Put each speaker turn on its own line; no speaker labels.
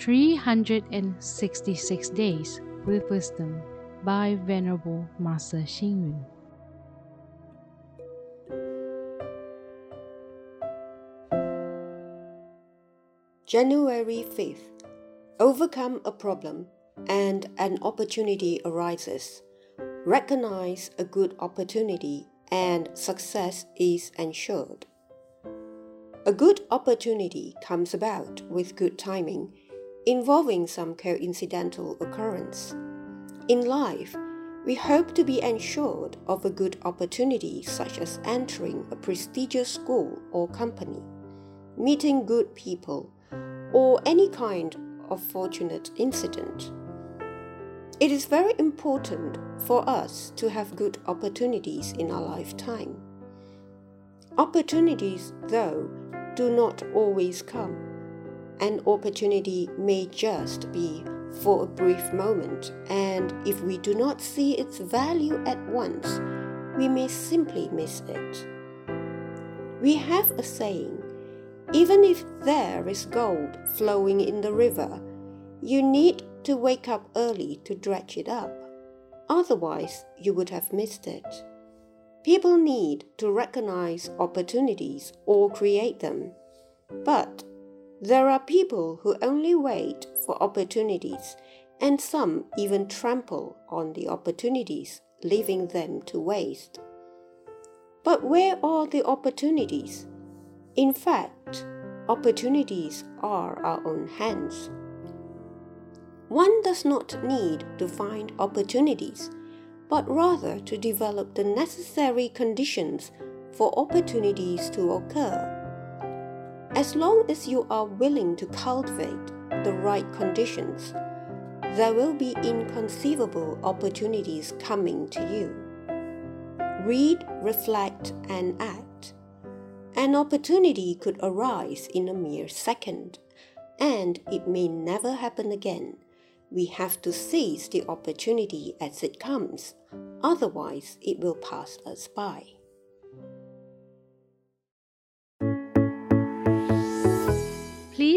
366 Days with Wisdom by Venerable Master Hsing Yun.
January 5th. Overcome a problem and an opportunity arises. Recognize a good opportunity and success is ensured. A good opportunity comes about with good timing, involving some coincidental occurrence. In life, we hope to be ensured of a good opportunity such as entering a prestigious school or company, meeting good people, or any kind of fortunate incident. It is very important for us to have good opportunities in our lifetime. Opportunities, though, do not always come. An opportunity may just be for a brief moment, and if we do not see its value at once, we may simply miss it. We have a saying even if there is gold flowing in the river, you need to wake up early to dredge it up. Otherwise, you would have missed it. People need to recognize opportunities or create them. But there are people who only wait for opportunities, and some even trample on the opportunities, leaving them to waste. But where are the opportunities? In fact, opportunities are our own hands. One does not need to find opportunities but rather to develop the necessary conditions for opportunities to occur. As long as you are willing to cultivate the right conditions, there will be inconceivable opportunities coming to you. Read, reflect, and act. An opportunity could arise in a mere second, and it may never happen again we have to seize the opportunity as it comes, otherwise, it will pass us by.